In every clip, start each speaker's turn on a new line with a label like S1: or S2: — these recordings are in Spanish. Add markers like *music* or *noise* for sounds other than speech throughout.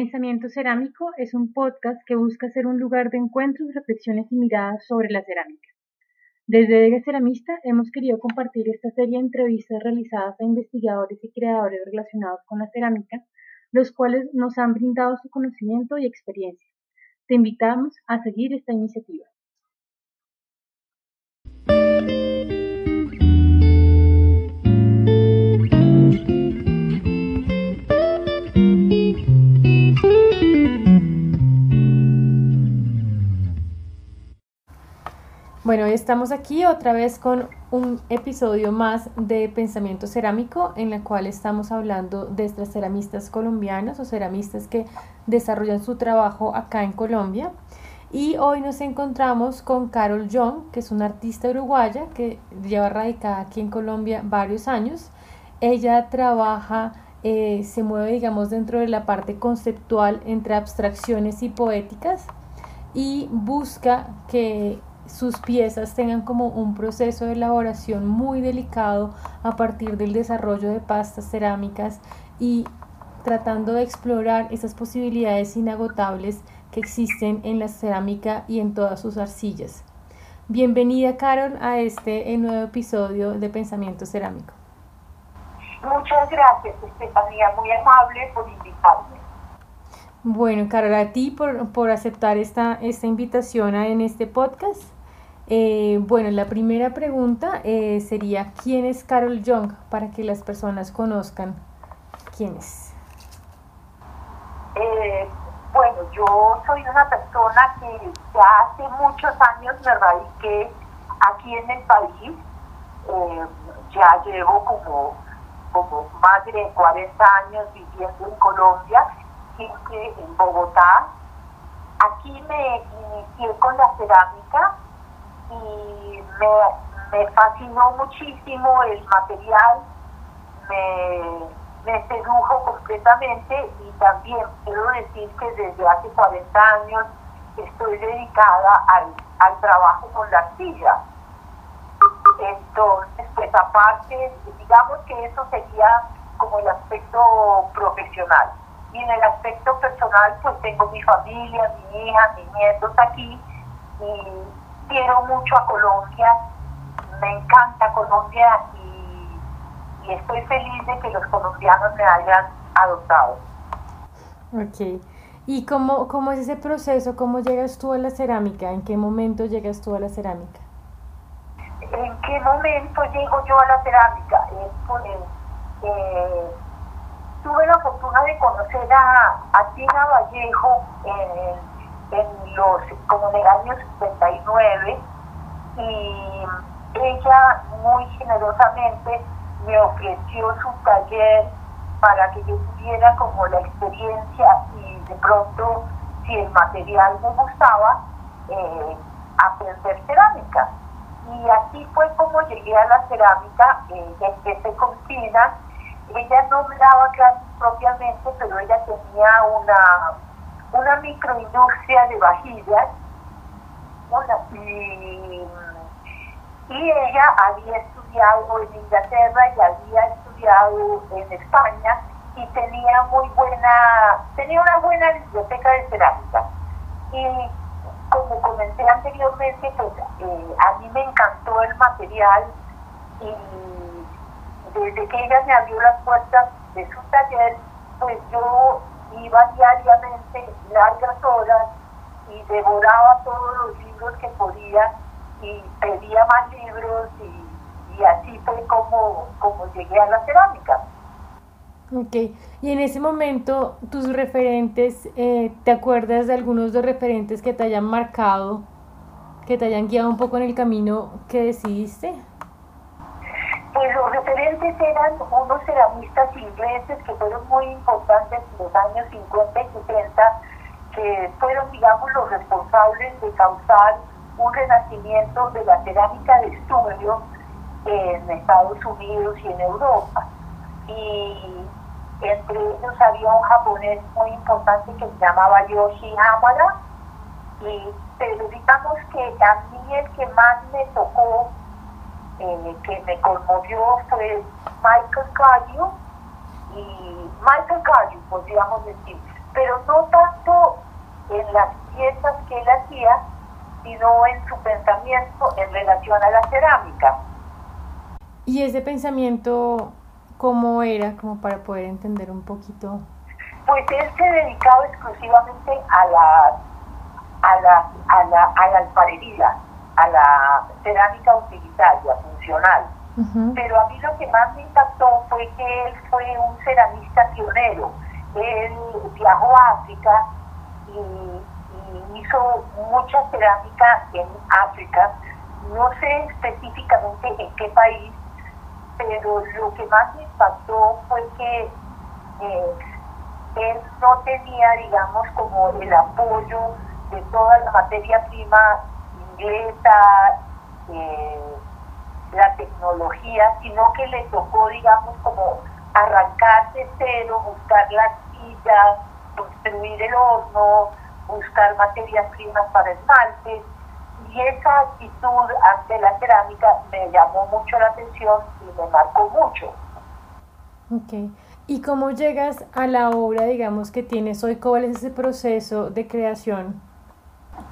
S1: Pensamiento Cerámico es un podcast que busca ser un lugar de encuentros, reflexiones y miradas sobre la cerámica. Desde Dega Ceramista hemos querido compartir esta serie de entrevistas realizadas a investigadores y creadores relacionados con la cerámica, los cuales nos han brindado su conocimiento y experiencia. Te invitamos a seguir esta iniciativa. Bueno, estamos aquí otra vez con un episodio más de Pensamiento Cerámico en el cual estamos hablando de estas ceramistas colombianos o ceramistas que desarrollan su trabajo acá en Colombia. Y hoy nos encontramos con Carol Young, que es una artista uruguaya que lleva radicada aquí en Colombia varios años. Ella trabaja, eh, se mueve, digamos, dentro de la parte conceptual entre abstracciones y poéticas y busca que sus piezas tengan como un proceso de elaboración muy delicado a partir del desarrollo de pastas cerámicas y tratando de explorar esas posibilidades inagotables que existen en la cerámica y en todas sus arcillas. Bienvenida, Carol, a este nuevo episodio de Pensamiento Cerámico.
S2: Muchas gracias, Estefanía, muy amable por invitarme.
S1: Bueno, Carol, a ti por, por aceptar esta, esta invitación en este podcast. Eh, bueno, la primera pregunta eh, sería, ¿quién es Carol Young? Para que las personas conozcan quién es.
S2: Eh, bueno, yo soy una persona que ya hace muchos años me radiqué aquí en el país. ya llevo como, como más de 40 años viviendo en Colombia, siempre en Bogotá. Aquí me inicié con la cerámica y me, fascinó muchísimo el material, me, sedujo completamente y también quiero decir que desde hace 40 años estoy dedicada al, al trabajo con la arcilla. Entonces, pues aparte, digamos que eso sería como el aspecto profesional. Y en el aspecto personal, pues tengo mi familia, mi hija, mis nietos aquí, y quiero mucho a Colombia, me encanta Colombia y, estoy feliz de que los colombianos me hayan adoptado.
S1: Ok. ¿Y cómo, cómo es ese proceso? ¿Cómo llegas tú a la cerámica? ¿En qué momento llegas tú a la cerámica?
S2: ¿En qué momento llego yo a la cerámica? Eh, tuve la fortuna de conocer a, a Tina Vallejo en en los, como en el año 79 y ella muy generosamente me ofreció su taller para que yo tuviera como la experiencia y de pronto si el material me gustaba eh, aprender cerámica. Y así fue como llegué a la cerámica eh, empecé con Tina ella no me daba clases propiamente pero ella tenía una una microindustria de vajillas y, ella había estudiado en Inglaterra y había estudiado en España y tenía muy buena, tenía una buena biblioteca de cerámica. Y como comenté anteriormente, pues eh, a mí me encantó el material y desde que ella me abrió las puertas de su taller, pues yo iba diariamente largas horas y devoraba todos los libros que podía y pedía más libros y, así fue como, como llegué a la cerámica.
S1: Ok, y en ese momento tus referentes, eh, ¿te acuerdas de algunos de los referentes que te hayan marcado, que te hayan guiado un poco en el camino que decidiste?
S2: Pues los referentes eran unos ceramistas ingleses que fueron muy importantes en los años 50 y 60, que fueron, digamos, los responsables de causar un renacimiento de la cerámica de estudio en Estados Unidos y en Europa. Y entre ellos había un japonés muy importante que se llamaba Yoshi Hamada, y, pero digamos que a mí el que más me tocó eh, que me conmovió fue Michael Caillou y Michael Caillou, podríamos decir, pero no tanto en las piezas que él hacía, sino en su pensamiento en relación a la cerámica.
S1: ¿Y ese pensamiento cómo era, como para poder entender un poquito?
S2: Pues él se dedicaba exclusivamente a la, a la, a la, a la alfarería, a la cerámica utilitaria, funcional. Pero a mí lo que más me impactó fue que él fue un ceramista pionero. Él viajó a África y, hizo mucha cerámica en África. No sé específicamente en qué país, pero lo que más me impactó fue que eh, él no tenía, digamos, como el apoyo de toda la materia prima inglesa, eh, la tecnología, sino que le tocó, digamos, como arrancar de cero, buscar las sillas, construir el horno, buscar materias primas para esmaltes. Y esa actitud ante la cerámica me llamó mucho la atención y me marcó mucho.
S1: Ok. ¿Y cómo llegas a la obra, digamos, que tienes hoy? ¿Cuál es ese proceso de creación?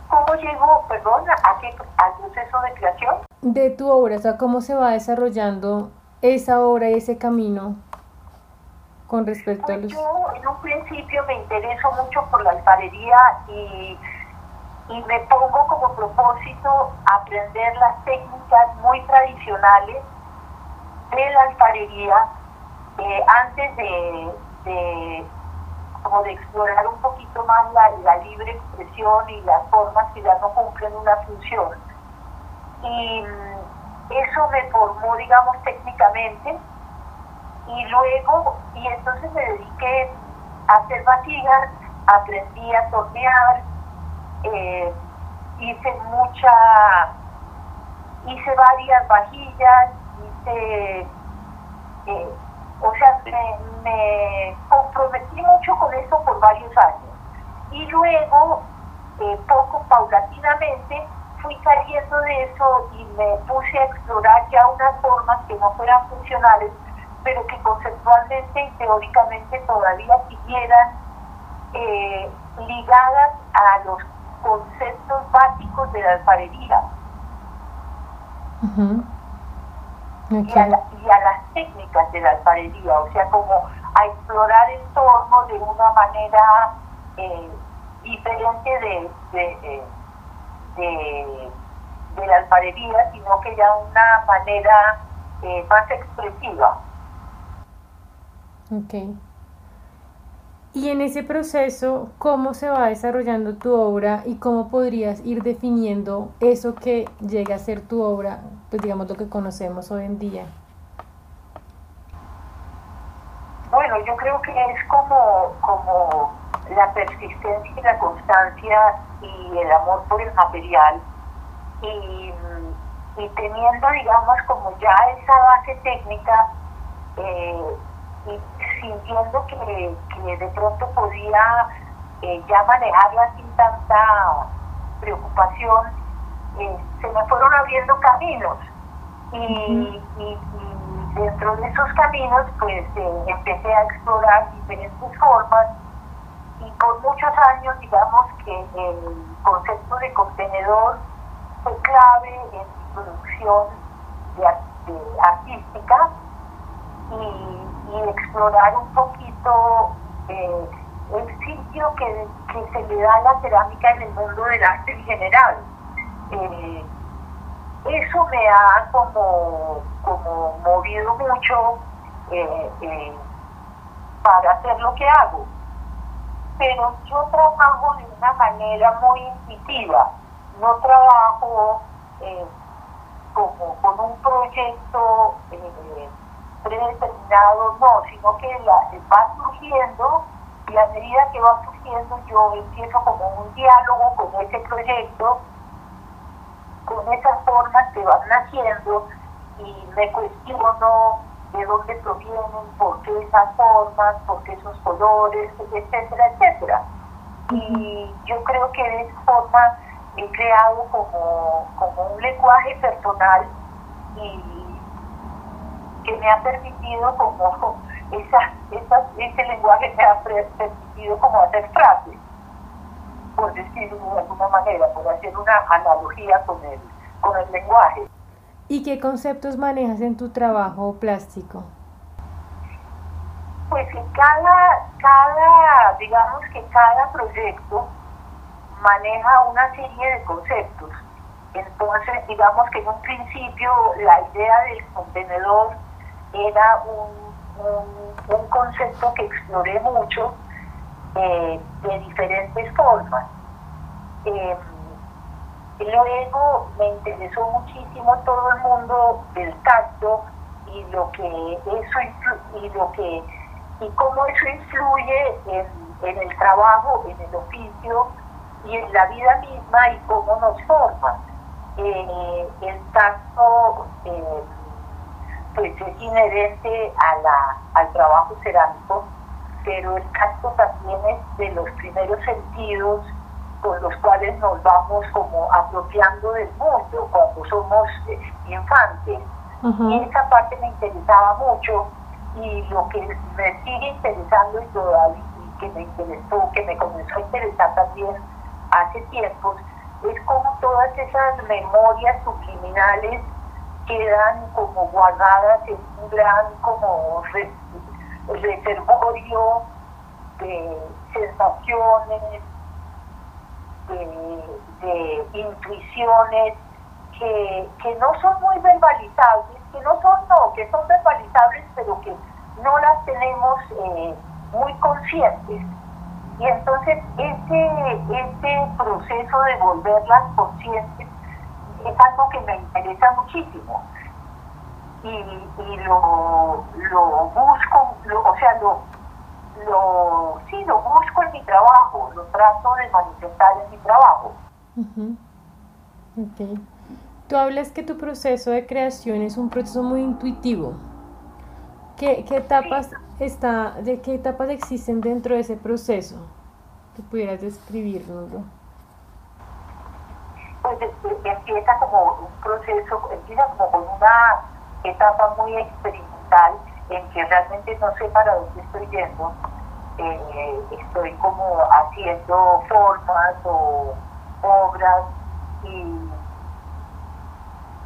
S2: ¿Cómo llego, perdón, a qué, al proceso de creación?
S1: De tu obra, o sea, cómo se va desarrollando esa obra y ese camino con respecto a
S2: pues
S1: los...
S2: Yo en un principio me intereso mucho por la alfarería y, y me pongo como propósito aprender las técnicas muy tradicionales de la alfarería eh, antes de, de, como de explorar un poquito más la, libre expresión y las formas que ya no cumplen una función. Y mm, eso me formó, digamos, técnicamente y luego, y entonces me dediqué a hacer vasijas, aprendí a tornear, eh, hice mucha, hice varias vajillas, hice, eh, o sea, me, comprometí mucho con eso por varios años. Y luego, eh, poco paulatinamente, fui saliendo de eso y me puse a explorar ya unas formas que no fueran funcionales pero que conceptualmente y teóricamente todavía siguieran eh, ligadas a los conceptos básicos de la alfarería y, a las técnicas de la alfarería, o sea, como a explorar el entorno de una manera eh, diferente de, de, de, de, la alfarería, sino que ya una manera eh, más expresiva.
S1: Ok. Y en ese proceso, ¿cómo se va desarrollando tu obra y cómo podrías ir definiendo eso que llega a ser tu obra, pues digamos lo que conocemos hoy en día?
S2: Bueno, yo creo que es como, como la persistencia y la constancia y el amor por el material y, y teniendo, digamos, como ya esa base técnica, eh, y sintiendo que, de pronto podía eh, ya manejarla sin tanta preocupación, eh, se me fueron abriendo caminos. Y, dentro de esos caminos pues eh, empecé a explorar diferentes formas y por muchos años digamos que el concepto de contenedor fue clave en mi producción de artística. Y y explorar un poquito eh, el sitio que, se le da a la cerámica en el mundo del arte en general. Eh, eso me ha como, como movido mucho eh, para hacer lo que hago. Pero yo trabajo de una manera muy intuitiva, no trabajo como con un proyecto predeterminado, no, sino que la, va surgiendo y a medida que va surgiendo yo empiezo como un diálogo con ese proyecto, con esas formas que van naciendo y me cuestiono de dónde provienen, por qué esas formas, por qué esos colores, etcétera, etcétera. Y yo creo que de esa forma he creado como, como un lenguaje personal y que me ha permitido como esa, ese lenguaje me ha permitido como hacer frases, por decirlo de alguna manera, por hacer una analogía con el, con el lenguaje.
S1: ¿Y qué conceptos manejas en tu trabajo plástico?
S2: Pues en cada, cada, digamos que cada proyecto maneja una serie de conceptos. Entonces, digamos que en un principio la idea del contenedor era un, un, concepto que exploré mucho eh, de diferentes formas. Eh, luego me interesó muchísimo todo el mundo del tacto y lo que eso y lo que y cómo eso influye en, en el trabajo, en el oficio y en la vida misma y cómo nos forma. Eh, el tacto eh, pues es inherente a la, al trabajo cerámico, pero el tacto también es de los primeros sentidos con los cuales nos vamos como apropiando del mundo cuando somos eh, infantes. Y esa parte me interesaba mucho y lo que me sigue interesando y todavía que me interesó, que me comenzó a interesar también hace tiempos, es como todas esas memorias subliminales quedan como guardadas en un gran como reservorio de sensaciones, de, intuiciones que, que, no son muy verbalizables, que no son, no, que son verbalizables, pero que no las tenemos eh, muy conscientes. Y entonces ese, ese proceso de volverlas conscientes es algo que me interesa muchísimo. Y, y lo, lo busco, o sea, lo, lo, sí, lo busco en mi trabajo, lo trato de manifestar en mi trabajo.
S1: okay. Tú hablas que tu proceso de creación es un proceso muy intuitivo. ¿Qué, qué etapas está, de qué etapas existen dentro de ese proceso? Que pudieras describirnoslo.
S2: Empieza como un proceso, empieza como con una etapa muy experimental en que realmente no sé para dónde estoy yendo. Eh, estoy como haciendo formas o obras y,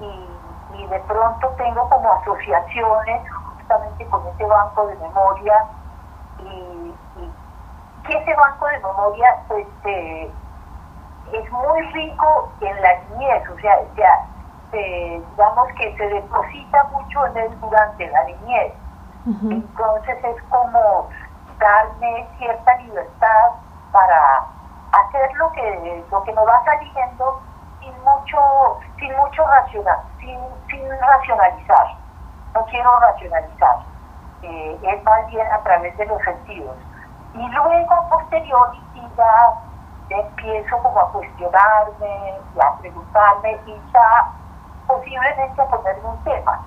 S2: y, de pronto tengo como asociaciones justamente con ese banco de memoria y, que ese banco de memoria pues eh, es muy rico en la niñez, o sea, ya, digamos que se deposita mucho en él durante la niñez entonces es como darme cierta libertad para hacer lo que, lo que me va saliendo sin mucho, sin mucho racional, sin, sin racionalizar. No quiero racionalizar. Eh, es más bien a través de los sentidos. Y luego a posteriori ya empiezo como a cuestionarme y a preguntarme y ya posiblemente a ponerme un tema.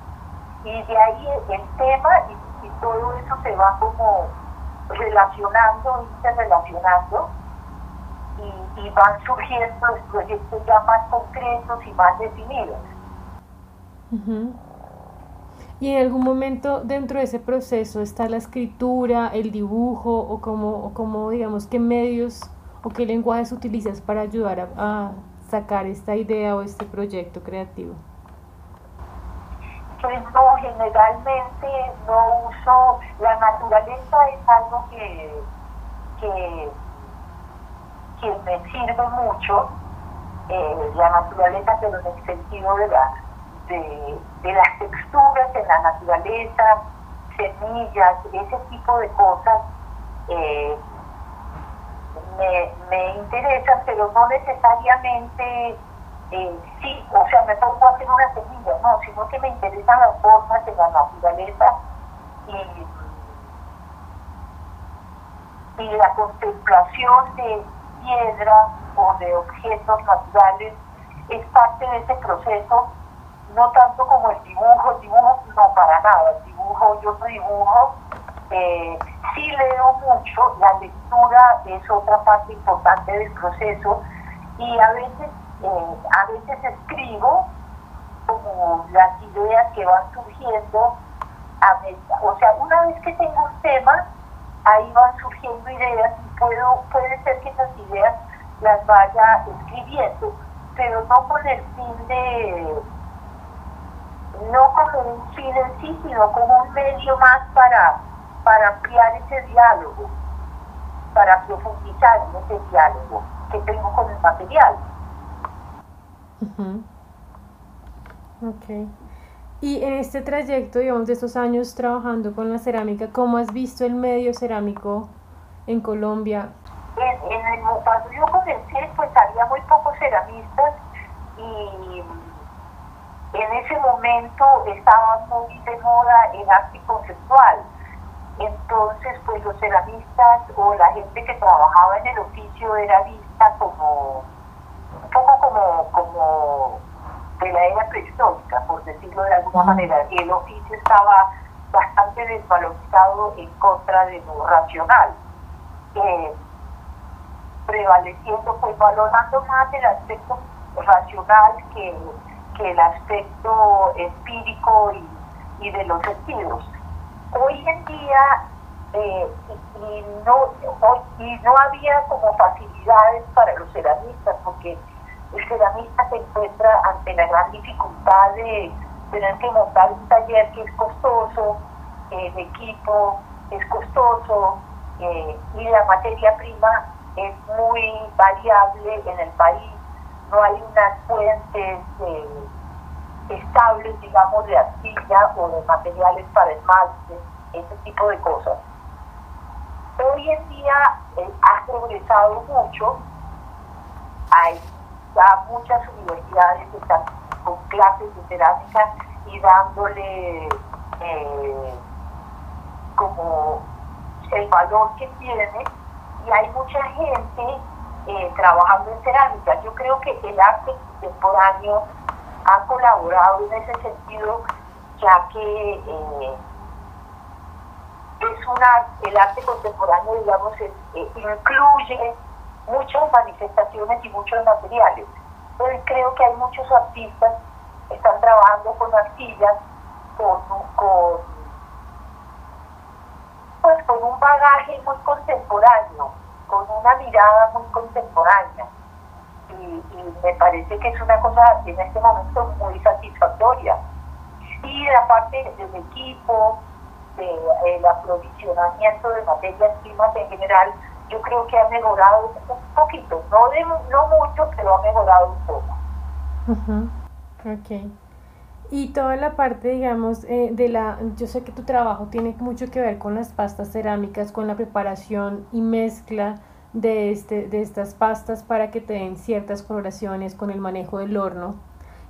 S2: Y de ahí el tema y todo eso se va como relacionando, interrelacionando y, y van surgiendo los proyectos ya más concretos y más definidos.
S1: ¿Y en algún momento dentro de ese proceso está la escritura, el dibujo o como, como digamos, qué medios o qué lenguajes utilizas para ayudar a sacar esta idea o este proyecto creativo?
S2: pues no, generalmente no uso, la naturaleza es algo que, que, me sirve mucho, eh, la naturaleza pero en el sentido de, la, de, las texturas en la naturaleza, semillas, ese tipo de cosas. Eh, me, me interesan, pero no necesariamente eh, sí, o sea, me pongo a hacer una semilla, no, sino que me interesan las formas de la naturaleza y, y la contemplación de piedra o de objetos naturales es parte de ese proceso, no tanto como el dibujo, el dibujo no para nada, el dibujo, yo no dibujo, eh, sí leo mucho, la lectura es otra parte importante del proceso y a veces eh, a veces escribo como las ideas que van surgiendo, o sea, una vez que tengo un tema, ahí van surgiendo ideas y puedo, puede ser que esas ideas las vaya escribiendo, pero no con el fin de, no como un fin en sí, sino como un medio más para, para ampliar ese diálogo, para profundizar en ese diálogo que tengo con el material.
S1: Ok. Y en este trayecto, digamos, de estos años trabajando con la cerámica, ¿cómo has visto el medio cerámico en Colombia?
S2: En, en el, cuando yo comencé, pues había muy pocos ceramistas y en ese momento estaba muy de moda el arte conceptual. Entonces, pues los ceramistas o la gente que trabajaba en el oficio era vista como un poco como, como de la era prehistórica, por decirlo de alguna manera. El oficio estaba bastante desvalorizado en contra de lo racional, eh, prevaleciendo, pues valorando más el aspecto racional que, que el aspecto empírico y, y de los sentidos. Hoy en día eh, y, no, y no había como facilidades para los ceramistas, porque el ceramista se encuentra ante la gran dificultad de tener que montar un taller que es costoso, el equipo es costoso eh, y la materia prima es muy variable en el país. No hay unas fuentes eh, estables, digamos, de arcilla o de materiales para esmalte, ese tipo de cosas. Hoy en día eh, ha progresado mucho, hay ya muchas universidades están con clases de cerámica y dándole eh, como el valor que tiene y hay mucha gente eh, trabajando en cerámica. Yo creo que el arte contemporáneo ha colaborado en ese sentido, ya que eh, es una, el arte contemporáneo, digamos, incluye muchas manifestaciones y muchos materiales. Entonces creo que hay muchos artistas que están trabajando con arcillas, con, con, pues, con un bagaje muy contemporáneo, con una mirada muy contemporánea. Y, me parece que es una cosa en este momento muy satisfactoria. Y la parte del equipo, del aprovisionamiento de materias primas en general, yo creo que ha mejorado un poquito, no, de, no mucho, pero ha mejorado un poco.
S1: Ok. Y toda la parte, digamos, eh, de la, yo sé que tu trabajo tiene mucho que ver con las pastas cerámicas, con la preparación y mezcla de, este, de estas pastas para que te den ciertas coloraciones con el manejo del horno.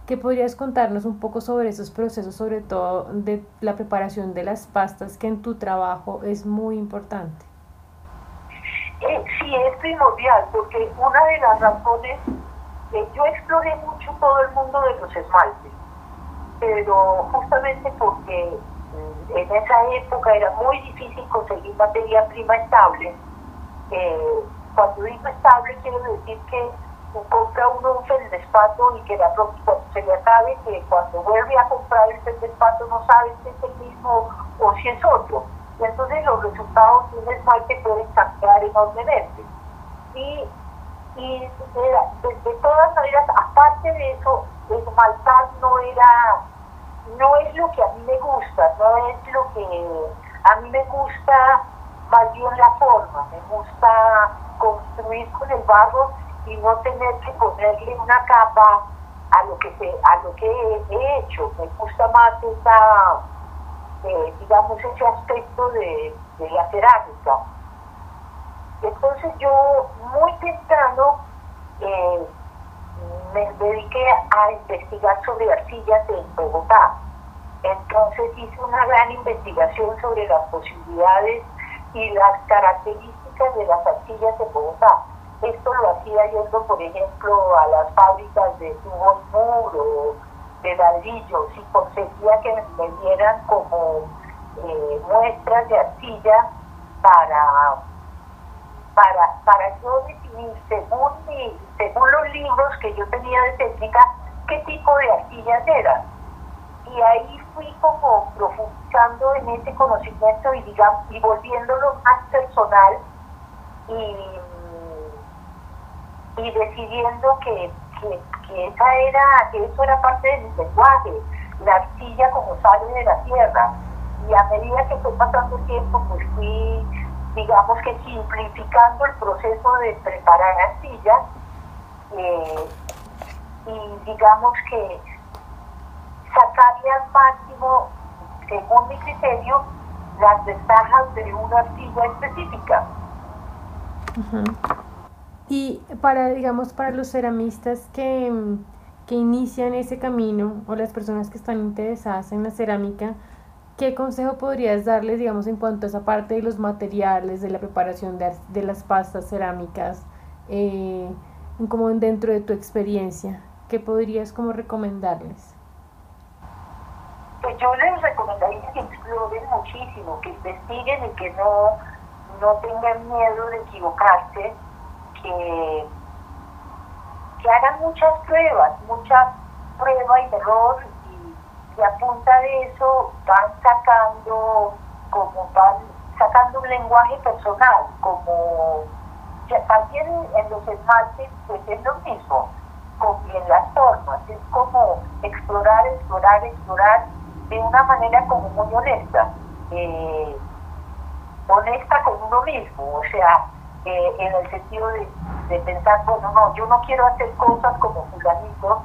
S1: ¿Qué podrías contarnos un poco sobre esos procesos, sobre todo de la preparación de las pastas, que en tu trabajo es muy importante?
S2: Eh, sí es primordial, porque una de las razones, que yo exploré mucho todo el mundo de los esmaltes, pero justamente porque mm, en esa época era muy difícil conseguir materia prima estable. Eh, cuando digo estable quiero decir que compra uno un feldespato y que la, se le acabe que cuando vuelve a comprar el feldespato no sabe si es el mismo o si es otro y entonces los resultados de un esmalte pueden cambiar enormemente. Y, y de, todas maneras, aparte de eso, esmaltar no era, no es lo que a mí me gusta, no es lo que a mí me gusta más bien la forma, me gusta construir con el barro y no tener que ponerle una capa a lo que se, a lo que he hecho, me gusta más esa eh, digamos, ese aspecto de, la cerámica. Entonces yo muy temprano eh, me dediqué a investigar sobre arcillas en Bogotá. Entonces hice una gran investigación sobre las posibilidades y las características de las arcillas en Bogotá. Esto lo hacía yendo, por ejemplo, a las fábricas de tubos muro de ladrillos y conseguía que me dieran como eh, muestras de arcilla para, para, para yo definir según, según los libros que yo tenía de técnica qué tipo de arcillas eran. Y ahí fui como profundizando en ese conocimiento y, digamos, y volviéndolo más personal y, y decidiendo que, que, que, esa era, que eso era parte de mi lenguaje, la arcilla como sale de la tierra. Y a medida que fue pasando el tiempo, pues fui, digamos que simplificando el proceso de preparar arcilla eh, y digamos que sacarle al máximo, según mi criterio, las ventajas de una arcilla específica.
S1: Y para, digamos, para los ceramistas que, que inician ese camino o las personas que están interesadas en la cerámica, ¿qué consejo podrías darles, digamos, en cuanto a esa parte de los materiales, de la preparación de, de las pastas cerámicas, eh, como dentro de tu experiencia? ¿Qué podrías como recomendarles?
S2: Yo les recomendaría que exploren muchísimo, que investiguen y que no, no tengan miedo de equivocarse, que, que hagan muchas pruebas, muchas pruebas y error y, a punta de eso van sacando como van sacando un lenguaje personal, como también en los esmaltes pues es lo mismo, con, en las formas, es como explorar, explorar, explorar de una manera como muy honesta, eh, honesta con uno mismo, o sea, eh, en el sentido de, de, pensar, bueno, no, yo no quiero hacer cosas como fulanito,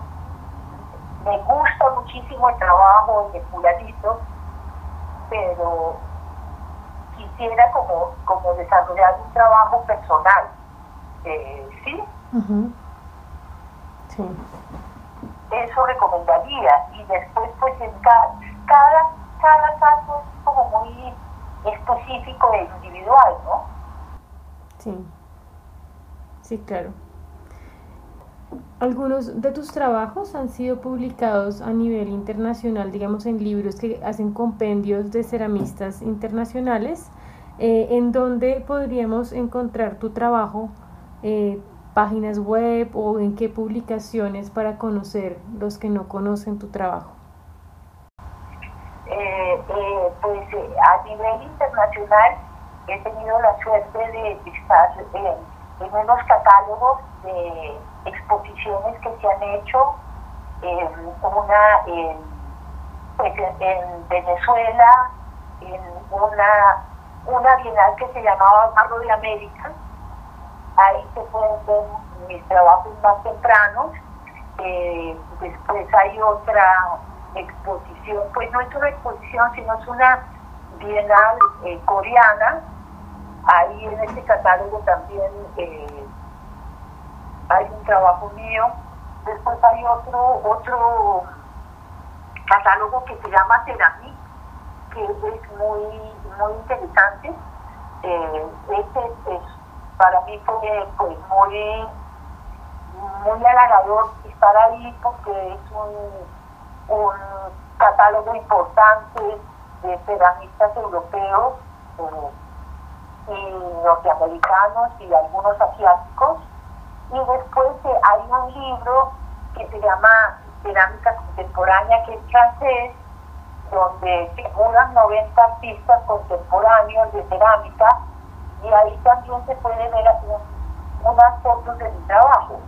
S2: me gusta muchísimo el trabajo de fulanito, pero quisiera como, como desarrollar un trabajo personal, eh, ¿sí?
S1: Sí.
S2: Eso recomendaría y después pues en cada, cada, cada caso es como muy específico e individual, ¿no?
S1: Sí, sí, claro. Algunos de tus trabajos han sido publicados a nivel internacional, digamos en libros que hacen compendios de ceramistas internacionales, eh, en donde podríamos encontrar tu trabajo, eh, páginas web o en qué publicaciones para conocer los que no conocen tu trabajo.
S2: Eh, pues a nivel internacional he tenido la suerte de estar en unos catálogos de exposiciones que se han hecho, en, pues en Venezuela, en una, una bienal que se llamaba Barro de América, ahí se pueden ver mis trabajos más tempranos, eh, después hay otra exposición, pues no es una exposición, sino es una bienal eh, coreana, ahí en este catálogo también eh, hay un trabajo mío. Después hay otro, otro catálogo que se llama Ceramic, que es muy, muy interesante. Eh, este es, para mí fue pues, muy, muy halagador estar ahí porque es un, un catálogo importante de ceramistas europeos eh, y norteamericanos y algunos asiáticos y después eh, hay un libro que se llama Cerámica Contemporánea, que es francés, donde figuran 90 artistas contemporáneos de cerámica y ahí también se puede ver unas fotos de mi trabajo.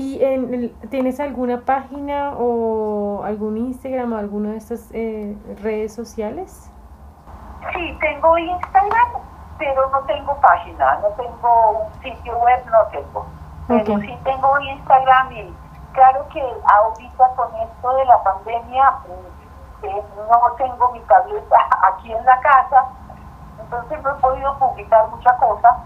S1: ¿Y en tienes alguna página o algún Instagram o alguna de estas eh, redes sociales?
S2: Sí, tengo Instagram pero no tengo página, no tengo un sitio web, no tengo. Pero sí tengo Instagram y claro que ahorita con esto de la pandemia mm, eh, no tengo mi tableta *laughs* aquí en la casa, entonces no he podido publicar mucha cosa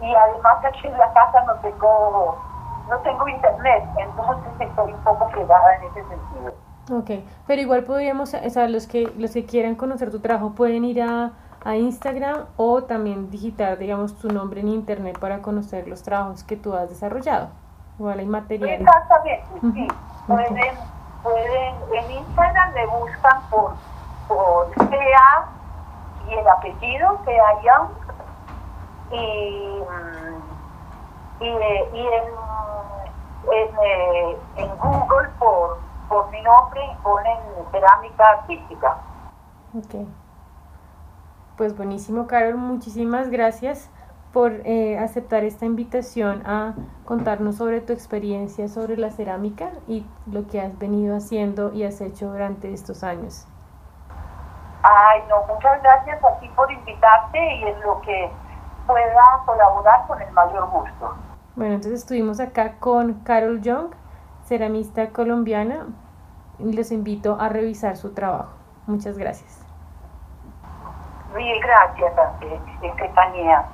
S2: y además aquí en la casa no tengo no tengo internet, entonces estoy un poco fregada en ese sentido.
S1: Ok, pero igual podríamos, o sea, los que, los que quieran conocer tu trabajo pueden ir a a Instagram o también digitar, digamos, tu nombre en internet para conocer los trabajos que tú has desarrollado. Igual hay material.
S2: Exactamente, sí. Pueden, pueden, en Instagram me buscan por, por CA y el apellido, CA Young, y, y, y en, en, eh, en, Google por, por mi nombre y ponen cerámica artística.
S1: Ok. Pues buenísimo, Carol. Muchísimas gracias por eh, aceptar esta invitación a contarnos sobre tu experiencia sobre la cerámica y lo que has venido haciendo y has hecho durante estos años.
S2: Ay, no, muchas gracias a ti por invitarte y en lo que pueda colaborar con el mayor gusto.
S1: Bueno, entonces estuvimos acá con Carol Young, ceramista colombiana. y Les invito a revisar su trabajo. Muchas gracias.
S2: Mil gracias, Estefanía.